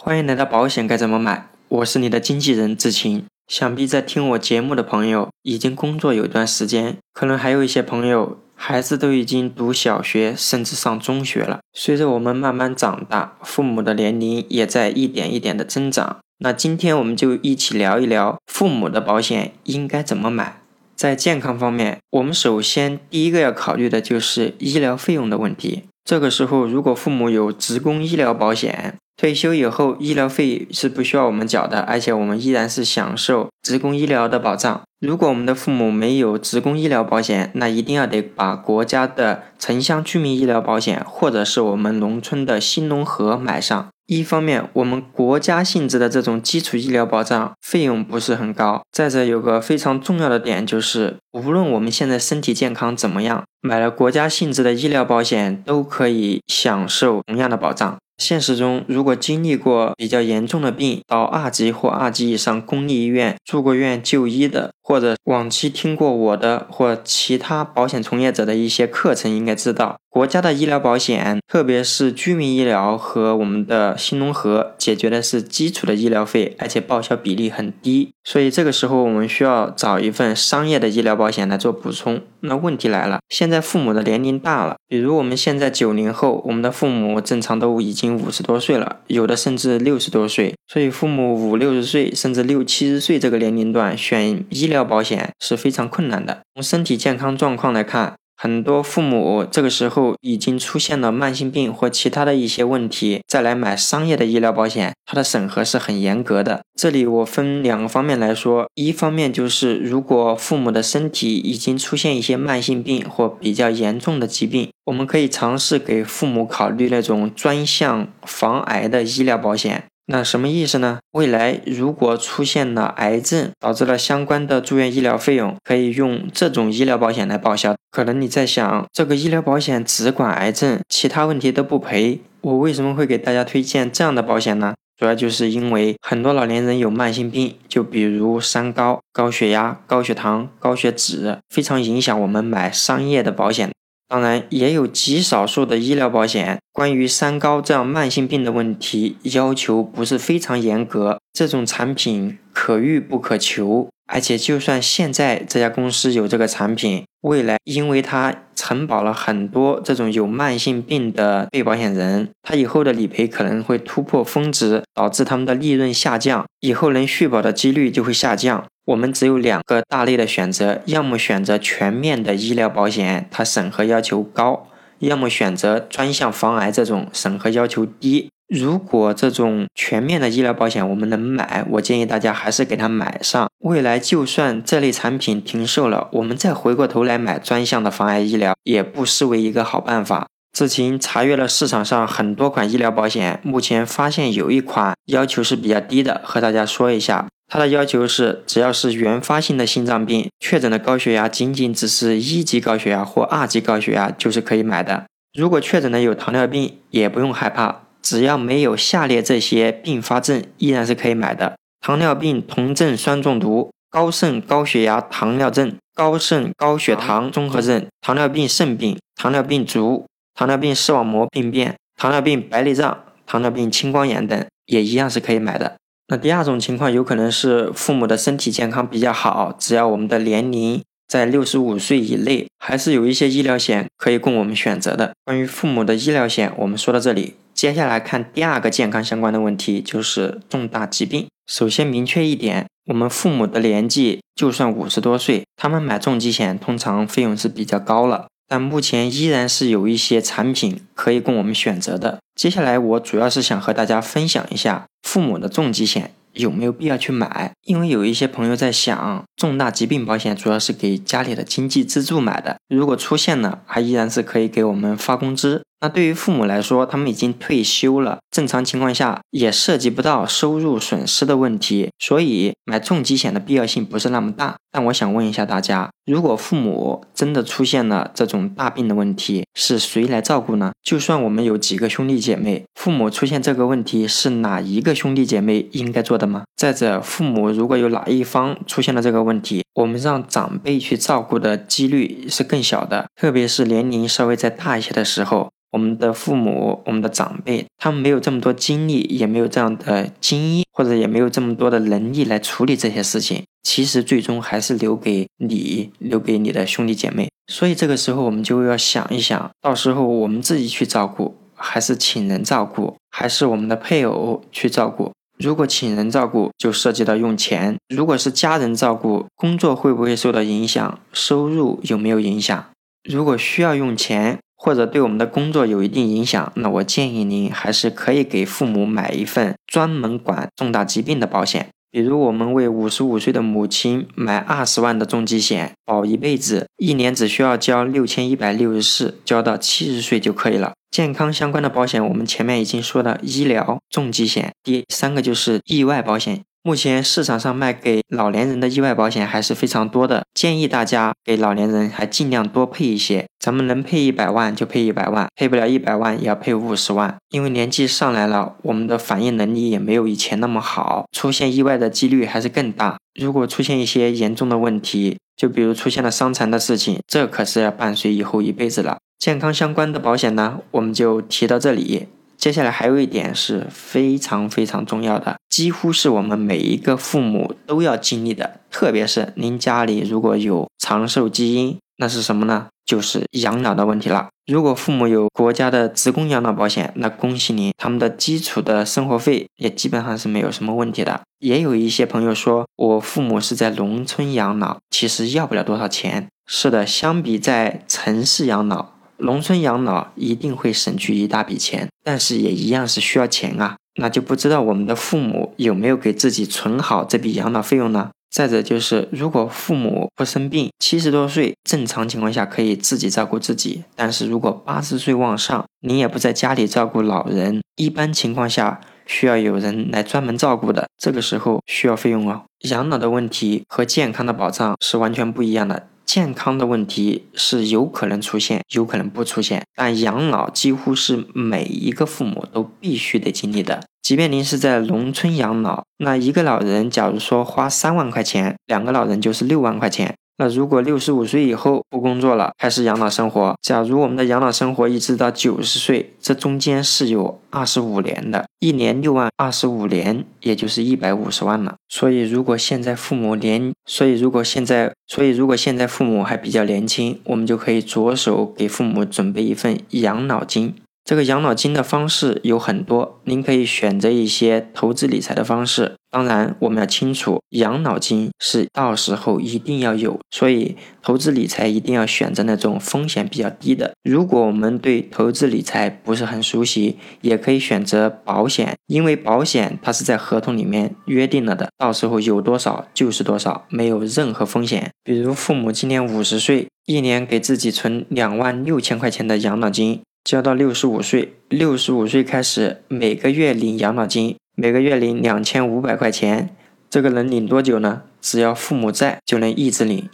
欢迎来到保险该怎么买，我是你的经纪人志清。想必在听我节目的朋友已经工作有一段时间，可能还有一些朋友孩子都已经读小学，甚至上中学了。随着我们慢慢长大，父母的年龄也在一点一点的增长。那今天我们就一起聊一聊父母的保险应该怎么买。在健康方面，我们首先第一个要考虑的就是医疗费用的问题。这个时候，如果父母有职工医疗保险，退休以后医疗费是不需要我们缴的，而且我们依然是享受职工医疗的保障。如果我们的父母没有职工医疗保险，那一定要得把国家的城乡居民医疗保险，或者是我们农村的新农合买上。一方面，我们国家性质的这种基础医疗保障费用不是很高；再者，有个非常重要的点就是，无论我们现在身体健康怎么样，买了国家性质的医疗保险，都可以享受同样的保障。现实中，如果经历过比较严重的病，到二级或二级以上公立医院住过院就医的，或者往期听过我的或其他保险从业者的一些课程，应该知道，国家的医疗保险，特别是居民医疗和我们的新农合，解决的是基础的医疗费，而且报销比例很低。所以这个时候，我们需要找一份商业的医疗保险来做补充。那问题来了，现在父母的年龄大了，比如我们现在九零后，我们的父母正常都已经五十多岁了，有的甚至六十多岁。所以父母五六十岁甚至六七十岁这个年龄段选医疗保险是非常困难的。从身体健康状况来看。很多父母这个时候已经出现了慢性病或其他的一些问题，再来买商业的医疗保险，它的审核是很严格的。这里我分两个方面来说，一方面就是如果父母的身体已经出现一些慢性病或比较严重的疾病，我们可以尝试给父母考虑那种专项防癌的医疗保险。那什么意思呢？未来如果出现了癌症，导致了相关的住院医疗费用，可以用这种医疗保险来报销。可能你在想，这个医疗保险只管癌症，其他问题都不赔。我为什么会给大家推荐这样的保险呢？主要就是因为很多老年人有慢性病，就比如三高、高血压、高血糖、高血脂，非常影响我们买商业的保险。当然，也有极少数的医疗保险，关于三高这样慢性病的问题要求不是非常严格，这种产品可遇不可求。而且，就算现在这家公司有这个产品，未来因为它承保了很多这种有慢性病的被保险人，他以后的理赔可能会突破峰值，导致他们的利润下降，以后能续保的几率就会下降。我们只有两个大类的选择，要么选择全面的医疗保险，它审核要求高；要么选择专项防癌这种审核要求低。如果这种全面的医疗保险我们能买，我建议大家还是给它买上。未来就算这类产品停售了，我们再回过头来买专项的防癌医疗，也不失为一个好办法。志勤查阅了市场上很多款医疗保险，目前发现有一款要求是比较低的，和大家说一下。它的要求是，只要是原发性的心脏病，确诊的高血压仅仅只是一级高血压或二级高血压，就是可以买的。如果确诊的有糖尿病，也不用害怕，只要没有下列这些并发症，依然是可以买的：糖尿病酮症酸中毒、高肾高血压糖尿症、高肾高血糖综合症、糖尿病肾病、糖尿病足、糖尿病视网膜病变、糖尿病白内障、糖尿病青光眼等，也一样是可以买的。那第二种情况有可能是父母的身体健康比较好，只要我们的年龄在六十五岁以内，还是有一些医疗险可以供我们选择的。关于父母的医疗险，我们说到这里，接下来看第二个健康相关的问题，就是重大疾病。首先明确一点，我们父母的年纪就算五十多岁，他们买重疾险通常费用是比较高了。但目前依然是有一些产品可以供我们选择的。接下来我主要是想和大家分享一下父母的重疾险有没有必要去买，因为有一些朋友在想，重大疾病保险主要是给家里的经济支柱买的，如果出现了，还依然是可以给我们发工资。那对于父母来说，他们已经退休了，正常情况下也涉及不到收入损失的问题，所以买重疾险的必要性不是那么大。但我想问一下大家，如果父母真的出现了这种大病的问题，是谁来照顾呢？就算我们有几个兄弟姐妹，父母出现这个问题，是哪一个兄弟姐妹应该做的吗？再者，父母如果有哪一方出现了这个问题，我们让长辈去照顾的几率是更小的，特别是年龄稍微再大一些的时候。我们的父母、我们的长辈，他们没有这么多精力，也没有这样的经验，或者也没有这么多的能力来处理这些事情。其实最终还是留给你，留给你的兄弟姐妹。所以这个时候我们就要想一想，到时候我们自己去照顾，还是请人照顾，还是我们的配偶去照顾？如果请人照顾，就涉及到用钱；如果是家人照顾，工作会不会受到影响？收入有没有影响？如果需要用钱，或者对我们的工作有一定影响，那我建议您还是可以给父母买一份专门管重大疾病的保险。比如，我们为五十五岁的母亲买二十万的重疾险，保一辈子，一年只需要交六千一百六十四，交到七十岁就可以了。健康相关的保险，我们前面已经说了，医疗、重疾险，第三个就是意外保险。目前市场上卖给老年人的意外保险还是非常多的，建议大家给老年人还尽量多配一些。咱们能配一百万就配一百万，配不了一百万也要配五十万，因为年纪上来了，我们的反应能力也没有以前那么好，出现意外的几率还是更大。如果出现一些严重的问题，就比如出现了伤残的事情，这可是要伴随以后一辈子了。健康相关的保险呢，我们就提到这里。接下来还有一点是非常非常重要的，几乎是我们每一个父母都要经历的，特别是您家里如果有长寿基因，那是什么呢？就是养老的问题了。如果父母有国家的职工养老保险，那恭喜您，他们的基础的生活费也基本上是没有什么问题的。也有一些朋友说我父母是在农村养老，其实要不了多少钱。是的，相比在城市养老。农村养老一定会省去一大笔钱，但是也一样是需要钱啊。那就不知道我们的父母有没有给自己存好这笔养老费用呢？再者就是，如果父母不生病，七十多岁，正常情况下可以自己照顾自己。但是如果八十岁往上，您也不在家里照顾老人，一般情况下需要有人来专门照顾的，这个时候需要费用哦。养老的问题和健康的保障是完全不一样的。健康的问题是有可能出现，有可能不出现，但养老几乎是每一个父母都必须得经历的。即便您是在农村养老，那一个老人假如说花三万块钱，两个老人就是六万块钱。那如果六十五岁以后不工作了，开始养老生活，假如我们的养老生活一直到九十岁，这中间是有二十五年的，一年六万，二十五年也就是一百五十万了。所以如果现在父母年，所以如果现在，所以如果现在父母还比较年轻，我们就可以着手给父母准备一份养老金。这个养老金的方式有很多，您可以选择一些投资理财的方式。当然，我们要清楚，养老金是到时候一定要有，所以投资理财一定要选择那种风险比较低的。如果我们对投资理财不是很熟悉，也可以选择保险，因为保险它是在合同里面约定了的，到时候有多少就是多少，没有任何风险。比如父母今年五十岁，一年给自己存两万六千块钱的养老金。交到六十五岁，六十五岁开始每个月领养老金，每个月领两千五百块钱。这个能领多久呢？只要父母在，就能一直领。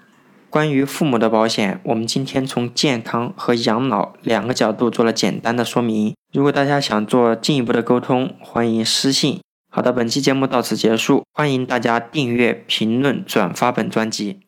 关于父母的保险，我们今天从健康和养老两个角度做了简单的说明。如果大家想做进一步的沟通，欢迎私信。好的，本期节目到此结束，欢迎大家订阅、评论、转发本专辑。